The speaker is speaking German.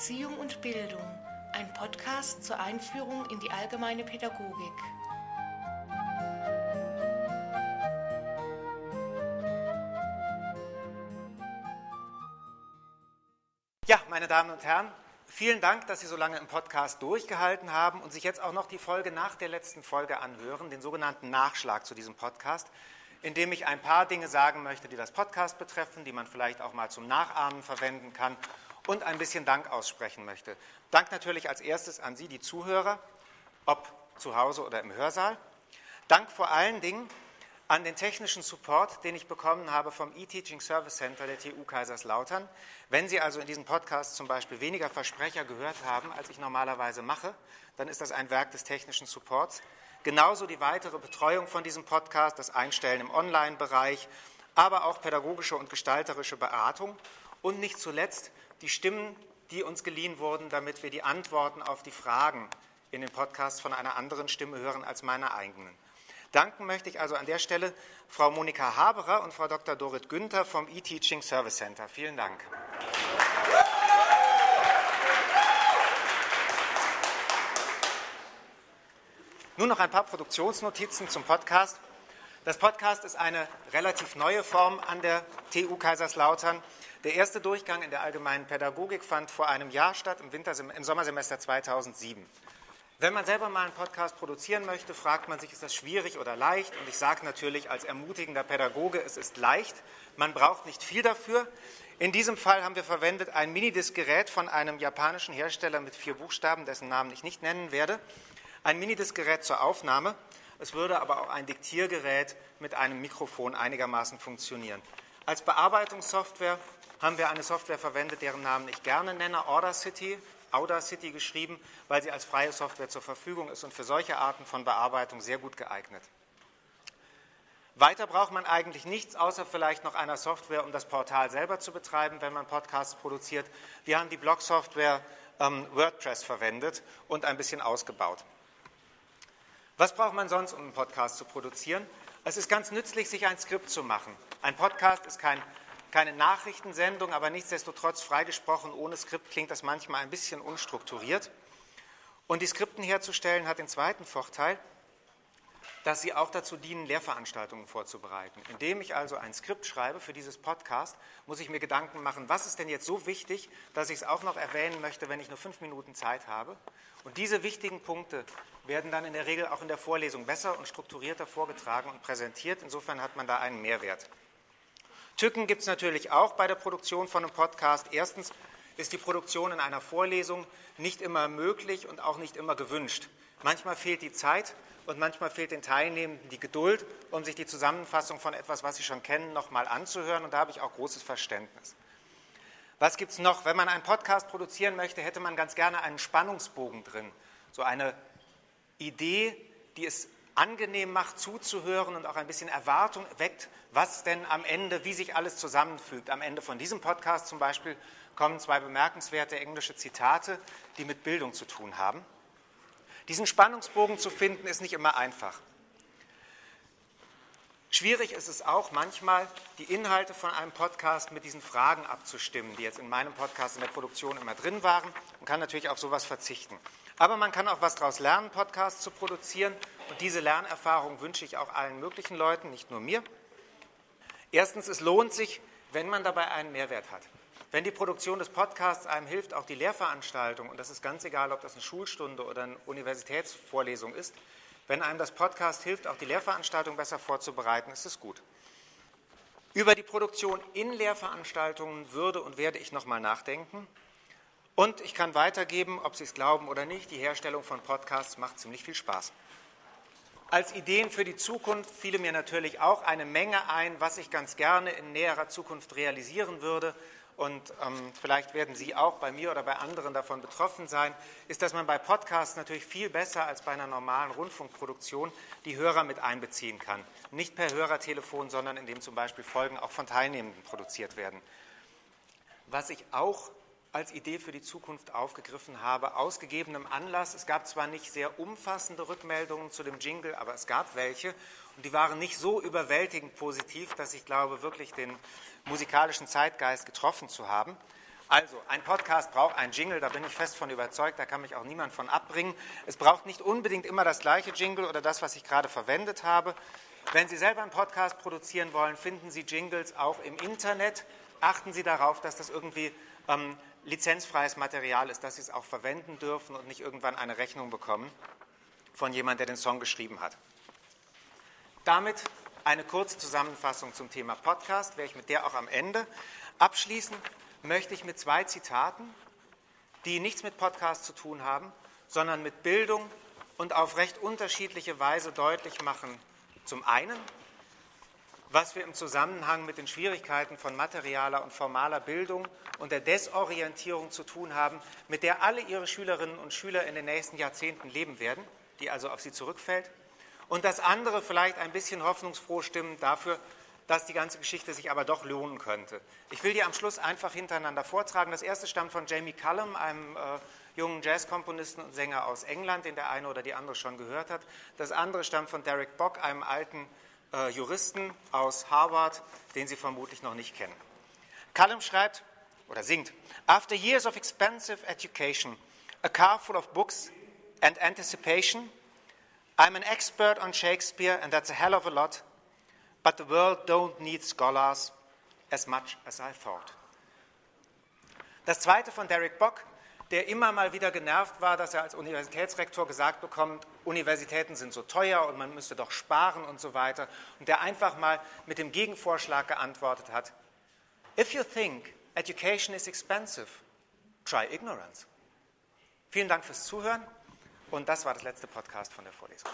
Erziehung und Bildung, ein Podcast zur Einführung in die allgemeine Pädagogik. Ja, meine Damen und Herren, vielen Dank, dass Sie so lange im Podcast durchgehalten haben und sich jetzt auch noch die Folge nach der letzten Folge anhören, den sogenannten Nachschlag zu diesem Podcast, in dem ich ein paar Dinge sagen möchte, die das Podcast betreffen, die man vielleicht auch mal zum Nachahmen verwenden kann und ein bisschen Dank aussprechen möchte. Dank natürlich als erstes an Sie, die Zuhörer, ob zu Hause oder im Hörsaal. Dank vor allen Dingen an den technischen Support, den ich bekommen habe vom E-Teaching Service Center der TU Kaiserslautern. Wenn Sie also in diesem Podcast zum Beispiel weniger Versprecher gehört haben, als ich normalerweise mache, dann ist das ein Werk des technischen Supports. Genauso die weitere Betreuung von diesem Podcast, das Einstellen im Online-Bereich, aber auch pädagogische und gestalterische Beratung und nicht zuletzt die Stimmen, die uns geliehen wurden, damit wir die Antworten auf die Fragen in den Podcast von einer anderen Stimme hören als meiner eigenen. Danken möchte ich also an der Stelle Frau Monika Haberer und Frau Dr. Dorit Günther vom E-Teaching Service Center. Vielen Dank. Nun noch ein paar Produktionsnotizen zum Podcast. Das Podcast ist eine relativ neue Form an der TU Kaiserslautern. Der erste Durchgang in der allgemeinen Pädagogik fand vor einem Jahr statt, im, im Sommersemester 2007. Wenn man selber mal einen Podcast produzieren möchte, fragt man sich, ist das schwierig oder leicht? Und ich sage natürlich als ermutigender Pädagoge, es ist leicht. Man braucht nicht viel dafür. In diesem Fall haben wir verwendet ein Minidisc-Gerät von einem japanischen Hersteller mit vier Buchstaben, dessen Namen ich nicht nennen werde. Ein Minidisc-Gerät zur Aufnahme. Es würde aber auch ein Diktiergerät mit einem Mikrofon einigermaßen funktionieren. Als Bearbeitungssoftware haben wir eine Software verwendet, deren Namen ich gerne nenne, Audacity. Audacity geschrieben, weil sie als freie Software zur Verfügung ist und für solche Arten von Bearbeitung sehr gut geeignet. Weiter braucht man eigentlich nichts, außer vielleicht noch einer Software, um das Portal selber zu betreiben, wenn man Podcasts produziert. Wir haben die Blog-Software ähm, WordPress verwendet und ein bisschen ausgebaut. Was braucht man sonst, um einen Podcast zu produzieren? Es ist ganz nützlich, sich ein Skript zu machen. Ein Podcast ist kein keine Nachrichtensendung, aber nichtsdestotrotz freigesprochen ohne Skript klingt das manchmal ein bisschen unstrukturiert. Und die Skripten herzustellen hat den zweiten Vorteil, dass sie auch dazu dienen, Lehrveranstaltungen vorzubereiten. Indem ich also ein Skript schreibe für dieses Podcast, muss ich mir Gedanken machen, was ist denn jetzt so wichtig, dass ich es auch noch erwähnen möchte, wenn ich nur fünf Minuten Zeit habe. Und diese wichtigen Punkte werden dann in der Regel auch in der Vorlesung besser und strukturierter vorgetragen und präsentiert. Insofern hat man da einen Mehrwert. Tücken gibt es natürlich auch bei der Produktion von einem Podcast. Erstens ist die Produktion in einer Vorlesung nicht immer möglich und auch nicht immer gewünscht. Manchmal fehlt die Zeit und manchmal fehlt den Teilnehmenden die Geduld, um sich die Zusammenfassung von etwas, was sie schon kennen, nochmal anzuhören. Und da habe ich auch großes Verständnis. Was gibt es noch? Wenn man einen Podcast produzieren möchte, hätte man ganz gerne einen Spannungsbogen drin. So eine Idee, die es angenehm macht, zuzuhören und auch ein bisschen Erwartung weckt, was denn am Ende, wie sich alles zusammenfügt. Am Ende von diesem Podcast zum Beispiel kommen zwei bemerkenswerte englische Zitate, die mit Bildung zu tun haben. Diesen Spannungsbogen zu finden, ist nicht immer einfach. Schwierig ist es auch manchmal, die Inhalte von einem Podcast mit diesen Fragen abzustimmen, die jetzt in meinem Podcast in der Produktion immer drin waren. Man kann natürlich auf sowas verzichten. Aber man kann auch was daraus lernen, Podcasts zu produzieren. Und diese Lernerfahrung wünsche ich auch allen möglichen Leuten, nicht nur mir. Erstens, es lohnt sich, wenn man dabei einen Mehrwert hat. Wenn die Produktion des Podcasts einem hilft, auch die Lehrveranstaltung, und das ist ganz egal, ob das eine Schulstunde oder eine Universitätsvorlesung ist, wenn einem das Podcast hilft, auch die Lehrveranstaltung besser vorzubereiten, ist es gut. Über die Produktion in Lehrveranstaltungen würde und werde ich nochmal nachdenken. Und ich kann weitergeben, ob Sie es glauben oder nicht, die Herstellung von Podcasts macht ziemlich viel Spaß. Als Ideen für die Zukunft fiele mir natürlich auch eine Menge ein, was ich ganz gerne in näherer Zukunft realisieren würde. Und ähm, vielleicht werden Sie auch bei mir oder bei anderen davon betroffen sein, ist, dass man bei Podcasts natürlich viel besser als bei einer normalen Rundfunkproduktion die Hörer mit einbeziehen kann. Nicht per Hörertelefon, sondern indem zum Beispiel Folgen auch von Teilnehmenden produziert werden. Was ich auch als Idee für die Zukunft aufgegriffen habe, aus gegebenem Anlass. Es gab zwar nicht sehr umfassende Rückmeldungen zu dem Jingle, aber es gab welche und die waren nicht so überwältigend positiv, dass ich glaube, wirklich den musikalischen Zeitgeist getroffen zu haben. Also, ein Podcast braucht einen Jingle, da bin ich fest von überzeugt, da kann mich auch niemand von abbringen. Es braucht nicht unbedingt immer das gleiche Jingle oder das, was ich gerade verwendet habe. Wenn Sie selber einen Podcast produzieren wollen, finden Sie Jingles auch im Internet. Achten Sie darauf, dass das irgendwie ähm, lizenzfreies Material ist, dass Sie es auch verwenden dürfen und nicht irgendwann eine Rechnung bekommen von jemandem, der den Song geschrieben hat. Damit eine kurze Zusammenfassung zum Thema Podcast, wäre ich mit der auch am Ende. Abschließen möchte ich mit zwei Zitaten, die nichts mit Podcast zu tun haben, sondern mit Bildung und auf recht unterschiedliche Weise deutlich machen. Zum einen, was wir im Zusammenhang mit den Schwierigkeiten von materialer und formaler Bildung und der Desorientierung zu tun haben, mit der alle Ihre Schülerinnen und Schüler in den nächsten Jahrzehnten leben werden, die also auf Sie zurückfällt. Und das andere vielleicht ein bisschen hoffnungsfroh stimmen dafür, dass die ganze Geschichte sich aber doch lohnen könnte. Ich will die am Schluss einfach hintereinander vortragen. Das erste stammt von Jamie Cullum, einem äh, jungen Jazzkomponisten und Sänger aus England, den der eine oder die andere schon gehört hat. Das andere stammt von Derek Bock, einem alten äh, Juristen aus Harvard, den Sie vermutlich noch nicht kennen. Cullum schreibt oder singt: After years of expensive education, a car full of books and anticipation, I'm an expert on Shakespeare, and that's a hell of a lot. But the world don't need scholars as much as I thought. Das zweite von Derek Bock, der immer mal wieder genervt war, dass er als Universitätsrektor gesagt bekommt, Universitäten sind so teuer und man müsste doch sparen und so weiter. Und der einfach mal mit dem Gegenvorschlag geantwortet hat, If you think education is expensive, try ignorance. Vielen Dank fürs Zuhören und das war das letzte Podcast von der Vorlesung.